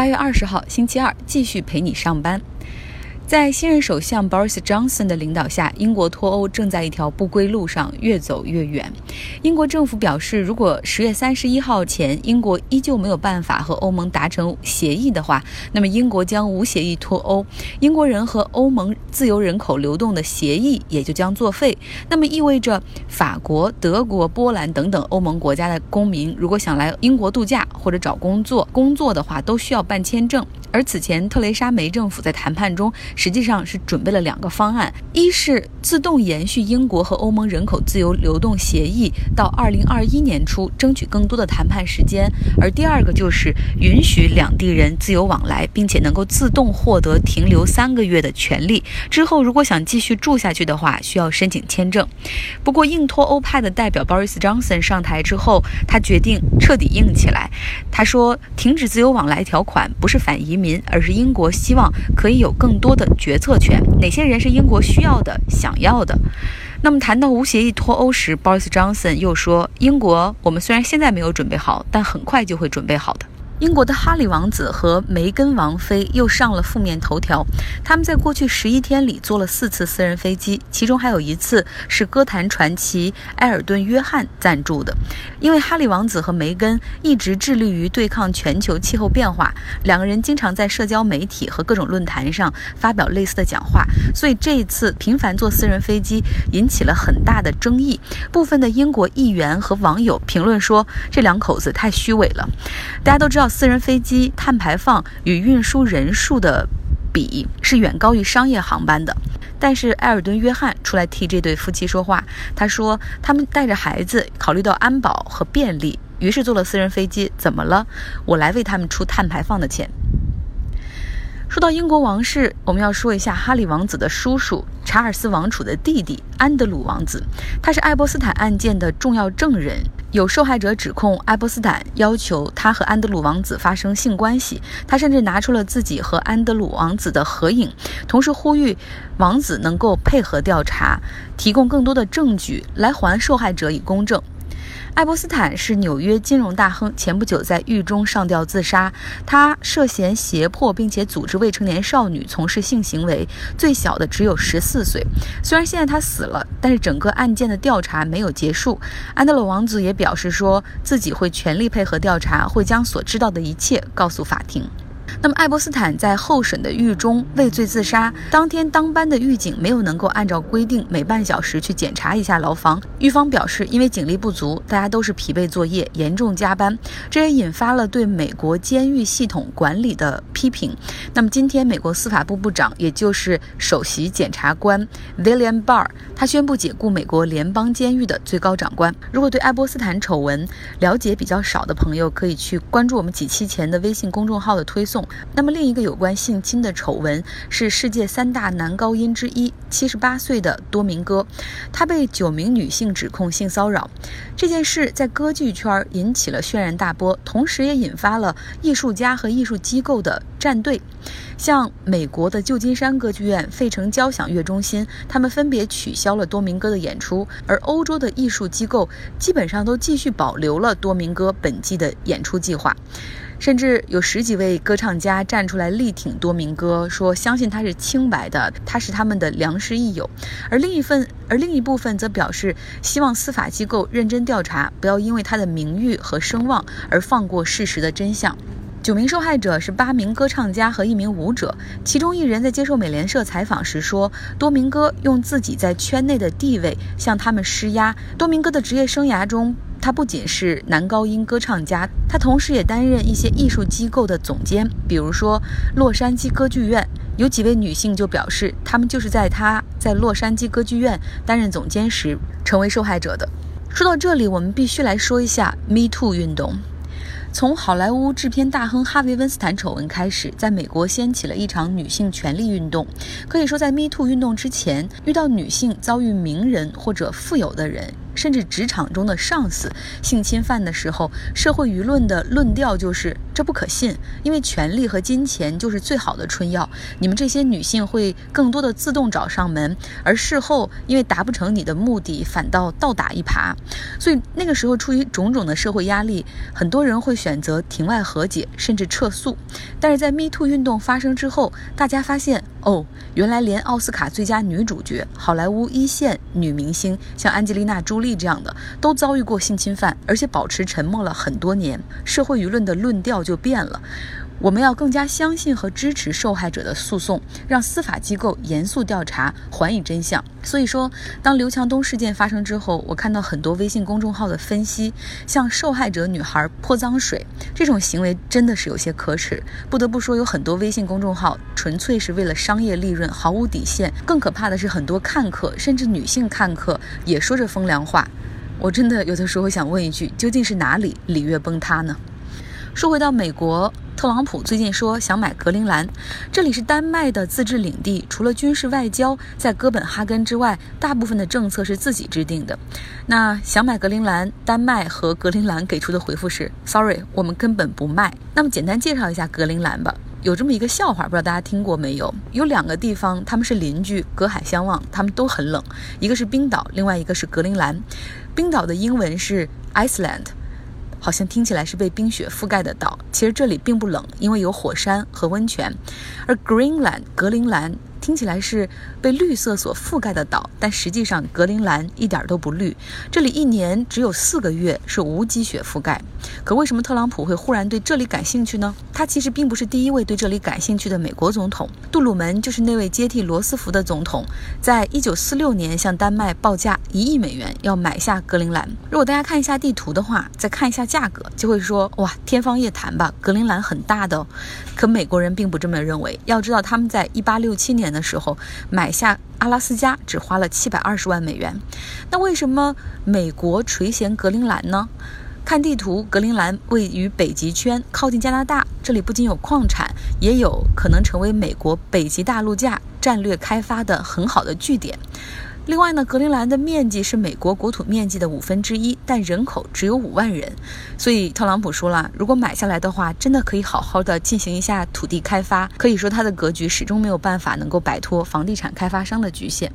八月二十号，星期二，继续陪你上班。在新任首相 Boris Johnson 的领导下，英国脱欧正在一条不归路上越走越远。英国政府表示，如果十月三十一号前英国依旧没有办法和欧盟达成协议的话，那么英国将无协议脱欧，英国人和欧盟自由人口流动的协议也就将作废。那么意味着法国、德国、波兰等等欧盟国家的公民，如果想来英国度假或者找工作工作的话，都需要办签证。而此前，特蕾莎梅政府在谈判中实际上是准备了两个方案：一是自动延续英国和欧盟人口自由流动协议到二零二一年初，争取更多的谈判时间；而第二个就是允许两地人自由往来，并且能够自动获得停留三个月的权利。之后，如果想继续住下去的话，需要申请签证。不过，硬脱欧派的代表 Boris Johnson 上台之后，他决定彻底硬起来。他说：“停止自由往来条款不是反移。”民，而是英国希望可以有更多的决策权。哪些人是英国需要的、想要的？那么谈到无协议脱欧时，Boris Johnson 又说：“英国，我们虽然现在没有准备好，但很快就会准备好的。”英国的哈里王子和梅根王妃又上了负面头条。他们在过去十一天里坐了四次私人飞机，其中还有一次是歌坛传奇埃尔顿·约翰赞助的。因为哈里王子和梅根一直致力于对抗全球气候变化，两个人经常在社交媒体和各种论坛上发表类似的讲话，所以这一次频繁坐私人飞机引起了很大的争议。部分的英国议员和网友评论说，这两口子太虚伪了。大家都知道。私人飞机碳排放与运输人数的比是远高于商业航班的，但是埃尔顿·约翰出来替这对夫妻说话，他说他们带着孩子，考虑到安保和便利，于是坐了私人飞机。怎么了？我来为他们出碳排放的钱。说到英国王室，我们要说一下哈里王子的叔叔查尔斯王储的弟弟安德鲁王子，他是爱波斯坦案件的重要证人。有受害者指控爱波斯坦要求他和安德鲁王子发生性关系，他甚至拿出了自己和安德鲁王子的合影，同时呼吁王子能够配合调查，提供更多的证据来还受害者以公正。爱波斯坦是纽约金融大亨，前不久在狱中上吊自杀。他涉嫌胁迫并且组织未成年少女从事性行为，最小的只有十四岁。虽然现在他死了，但是整个案件的调查没有结束。安德鲁王子也表示说自己会全力配合调查，会将所知道的一切告诉法庭。那么，爱波斯坦在候审的狱中畏罪自杀。当天当班的狱警没有能够按照规定每半小时去检查一下牢房。狱方表示，因为警力不足，大家都是疲惫作业，严重加班，这也引发了对美国监狱系统管理的批评。那么，今天美国司法部部长，也就是首席检察官 William Barr，他宣布解雇美国联邦监狱的最高长官。如果对爱波斯坦丑闻了解比较少的朋友，可以去关注我们几期前的微信公众号的推送。那么另一个有关性侵的丑闻是世界三大男高音之一，七十八岁的多明戈，他被九名女性指控性骚扰。这件事在歌剧圈引起了轩然大波，同时也引发了艺术家和艺术机构的站队。像美国的旧金山歌剧院、费城交响乐中心，他们分别取消了多明戈的演出，而欧洲的艺术机构基本上都继续保留了多明戈本季的演出计划。甚至有十几位歌唱家站出来力挺多明哥，说相信他是清白的，他是他们的良师益友。而另一份，而另一部分则表示希望司法机构认真调查，不要因为他的名誉和声望而放过事实的真相。九名受害者是八名歌唱家和一名舞者，其中一人在接受美联社采访时说，多明哥用自己在圈内的地位向他们施压。多明哥的职业生涯中。他不仅是男高音歌唱家，他同时也担任一些艺术机构的总监，比如说洛杉矶歌剧院。有几位女性就表示，她们就是在他在洛杉矶歌剧院担任总监时成为受害者的。说到这里，我们必须来说一下 Me Too 运动。从好莱坞制片大亨哈维·温斯坦丑闻开始，在美国掀起了一场女性权利运动。可以说，在 Me Too 运动之前，遇到女性遭遇名人或者富有的人。甚至职场中的上司性侵犯的时候，社会舆论的论调就是这不可信，因为权力和金钱就是最好的春药，你们这些女性会更多的自动找上门，而事后因为达不成你的目的，反倒倒打一耙。所以那个时候，出于种种的社会压力，很多人会选择庭外和解，甚至撤诉。但是在 Me Too 运动发生之后，大家发现。哦，原来连奥斯卡最佳女主角、好莱坞一线女明星，像安吉丽娜·朱莉这样的，都遭遇过性侵犯，而且保持沉默了很多年，社会舆论的论调就变了。我们要更加相信和支持受害者的诉讼，让司法机构严肃调查，还以真相。所以说，当刘强东事件发生之后，我看到很多微信公众号的分析，向受害者女孩泼脏水这种行为，真的是有些可耻。不得不说，有很多微信公众号纯粹是为了商业利润，毫无底线。更可怕的是，很多看客，甚至女性看客，也说着风凉话。我真的有的时候想问一句：究竟是哪里礼乐崩塌呢？说回到美国。特朗普最近说想买格陵兰，这里是丹麦的自治领地，除了军事外交在哥本哈根之外，大部分的政策是自己制定的。那想买格陵兰，丹麦和格陵兰给出的回复是：Sorry，我们根本不卖。那么简单介绍一下格陵兰吧。有这么一个笑话，不知道大家听过没有？有两个地方，他们是邻居，隔海相望，他们都很冷，一个是冰岛，另外一个是格陵兰。冰岛的英文是 Iceland。好像听起来是被冰雪覆盖的岛，其实这里并不冷，因为有火山和温泉。而 Greenland 格陵兰。听起来是被绿色所覆盖的岛，但实际上格陵兰一点都不绿。这里一年只有四个月是无积雪覆盖。可为什么特朗普会忽然对这里感兴趣呢？他其实并不是第一位对这里感兴趣的美国总统。杜鲁门就是那位接替罗斯福的总统，在一九四六年向丹麦报价一亿美元要买下格陵兰。如果大家看一下地图的话，再看一下价格，就会说哇，天方夜谭吧？格陵兰很大的。哦可美国人并不这么认为。要知道他们在一八六七年。的时候买下阿拉斯加只花了七百二十万美元，那为什么美国垂涎格陵兰呢？看地图，格陵兰位于北极圈，靠近加拿大，这里不仅有矿产，也有可能成为美国北极大陆架战略开发的很好的据点。另外呢，格陵兰的面积是美国国土面积的五分之一，但人口只有五万人，所以特朗普说了，如果买下来的话，真的可以好好的进行一下土地开发。可以说，他的格局始终没有办法能够摆脱房地产开发商的局限。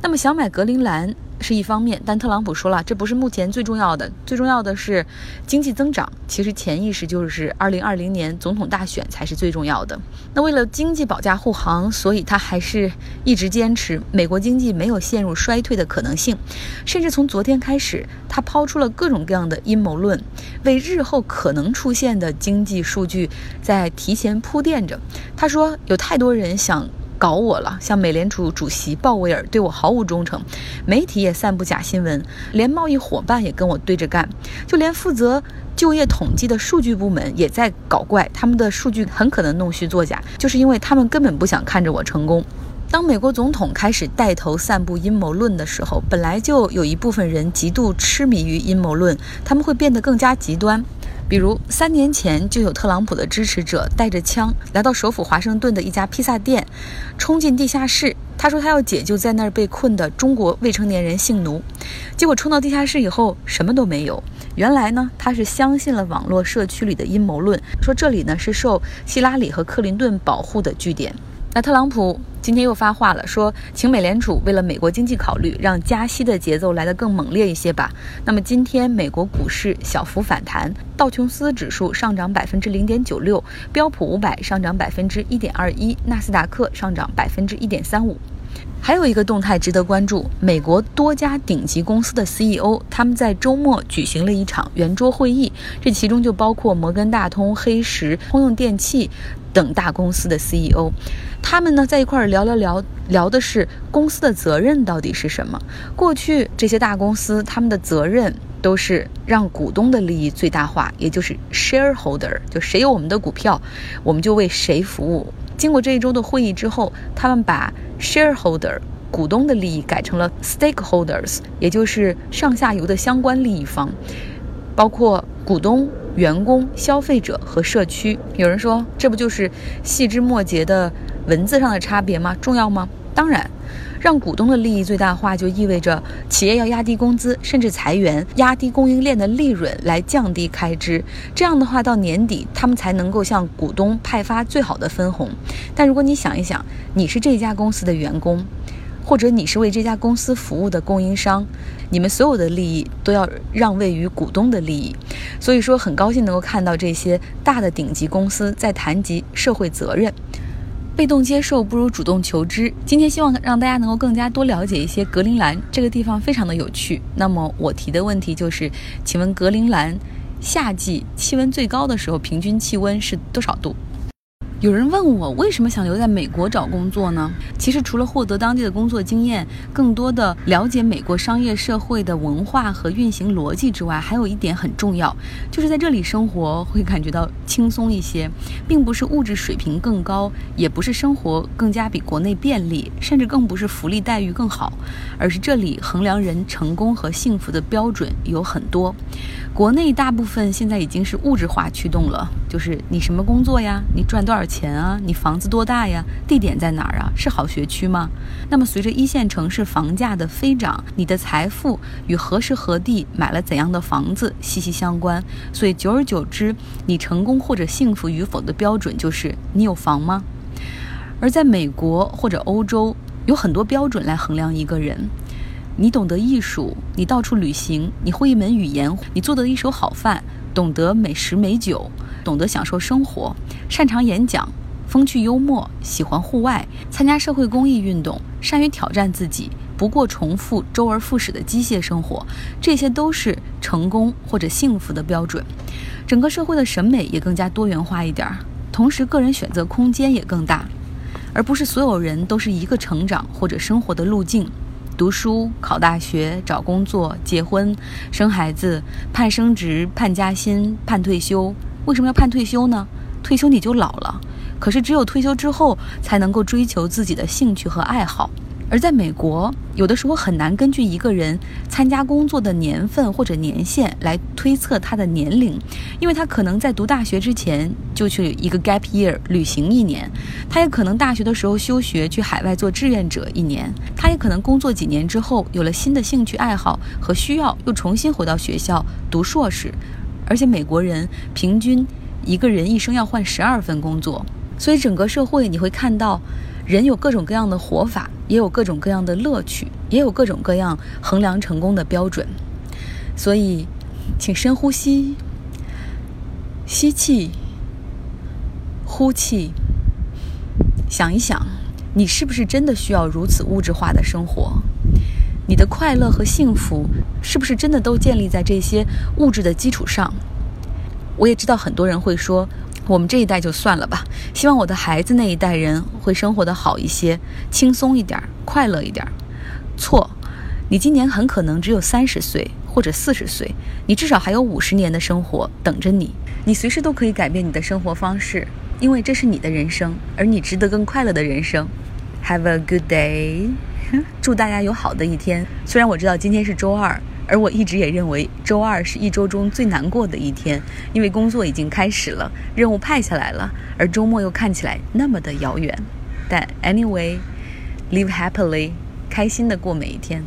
那么想买格陵兰是一方面，但特朗普说了，这不是目前最重要的，最重要的是经济增长。其实潜意识就是二零二零年总统大选才是最重要的。那为了经济保驾护航，所以他还是一直坚持美国经济没有陷入衰退的可能性。甚至从昨天开始，他抛出了各种各样的阴谋论，为日后可能出现的经济数据在提前铺垫着。他说，有太多人想。搞我了，像美联储主席鲍威尔对我毫无忠诚，媒体也散布假新闻，连贸易伙伴也跟我对着干，就连负责就业统计的数据部门也在搞怪，他们的数据很可能弄虚作假，就是因为他们根本不想看着我成功。当美国总统开始带头散布阴谋论的时候，本来就有一部分人极度痴迷于阴谋论，他们会变得更加极端。比如三年前就有特朗普的支持者带着枪来到首府华盛顿的一家披萨店，冲进地下室。他说他要解救在那儿被困的中国未成年人性奴。结果冲到地下室以后什么都没有。原来呢他是相信了网络社区里的阴谋论，说这里呢是受希拉里和克林顿保护的据点。那特朗普今天又发话了，说请美联储为了美国经济考虑，让加息的节奏来得更猛烈一些吧。那么今天美国股市小幅反弹，道琼斯指数上涨百分之零点九六，标普五百上涨百分之一点二一，纳斯达克上涨百分之一点三五。还有一个动态值得关注，美国多家顶级公司的 CEO 他们在周末举行了一场圆桌会议，这其中就包括摩根大通、黑石、通用电气。等大公司的 CEO，他们呢在一块儿聊聊聊聊的是公司的责任到底是什么？过去这些大公司他们的责任都是让股东的利益最大化，也就是 shareholder，就谁有我们的股票，我们就为谁服务。经过这一周的会议之后，他们把 shareholder 股东的利益改成了 stakeholders，也就是上下游的相关利益方，包括股东。员工、消费者和社区，有人说，这不就是细枝末节的文字上的差别吗？重要吗？当然，让股东的利益最大化，就意味着企业要压低工资，甚至裁员，压低供应链的利润来降低开支。这样的话，到年底他们才能够向股东派发最好的分红。但如果你想一想，你是这家公司的员工。或者你是为这家公司服务的供应商，你们所有的利益都要让位于股东的利益。所以说，很高兴能够看到这些大的顶级公司在谈及社会责任。被动接受不如主动求知。今天希望让大家能够更加多了解一些格陵兰这个地方，非常的有趣。那么我提的问题就是，请问格陵兰夏季气温最高的时候，平均气温是多少度？有人问我为什么想留在美国找工作呢？其实除了获得当地的工作经验，更多的了解美国商业社会的文化和运行逻辑之外，还有一点很重要，就是在这里生活会感觉到轻松一些，并不是物质水平更高，也不是生活更加比国内便利，甚至更不是福利待遇更好，而是这里衡量人成功和幸福的标准有很多。国内大部分现在已经是物质化驱动了，就是你什么工作呀，你赚多少钱啊，你房子多大呀，地点在哪儿啊，是好学区吗？那么随着一线城市房价的飞涨，你的财富与何时何地买了怎样的房子息息相关。所以久而久之，你成功或者幸福与否的标准就是你有房吗？而在美国或者欧洲，有很多标准来衡量一个人。你懂得艺术，你到处旅行，你会一门语言，你做得一手好饭，懂得美食美酒，懂得享受生活，擅长演讲，风趣幽默，喜欢户外，参加社会公益运动，善于挑战自己，不过重复周而复始的机械生活，这些都是成功或者幸福的标准。整个社会的审美也更加多元化一点儿，同时个人选择空间也更大，而不是所有人都是一个成长或者生活的路径。读书、考大学、找工作、结婚、生孩子、盼升职、盼加薪、盼退休。为什么要盼退休呢？退休你就老了。可是只有退休之后，才能够追求自己的兴趣和爱好。而在美国，有的时候很难根据一个人参加工作的年份或者年限来推测他的年龄，因为他可能在读大学之前就去一个 gap year 旅行一年，他也可能大学的时候休学去海外做志愿者一年，他也可能工作几年之后有了新的兴趣爱好和需要，又重新回到学校读硕士。而且美国人平均一个人一生要换十二份工作，所以整个社会你会看到。人有各种各样的活法，也有各种各样的乐趣，也有各种各样衡量成功的标准。所以，请深呼吸，吸气，呼气，想一想，你是不是真的需要如此物质化的生活？你的快乐和幸福是不是真的都建立在这些物质的基础上？我也知道很多人会说。我们这一代就算了吧，希望我的孩子那一代人会生活的好一些，轻松一点，快乐一点。错，你今年很可能只有三十岁或者四十岁，你至少还有五十年的生活等着你。你随时都可以改变你的生活方式，因为这是你的人生，而你值得更快乐的人生。Have a good day，祝大家有好的一天。虽然我知道今天是周二。而我一直也认为，周二是一周中最难过的一天，因为工作已经开始了，任务派下来了，而周末又看起来那么的遥远。但 anyway，live happily，开心的过每一天。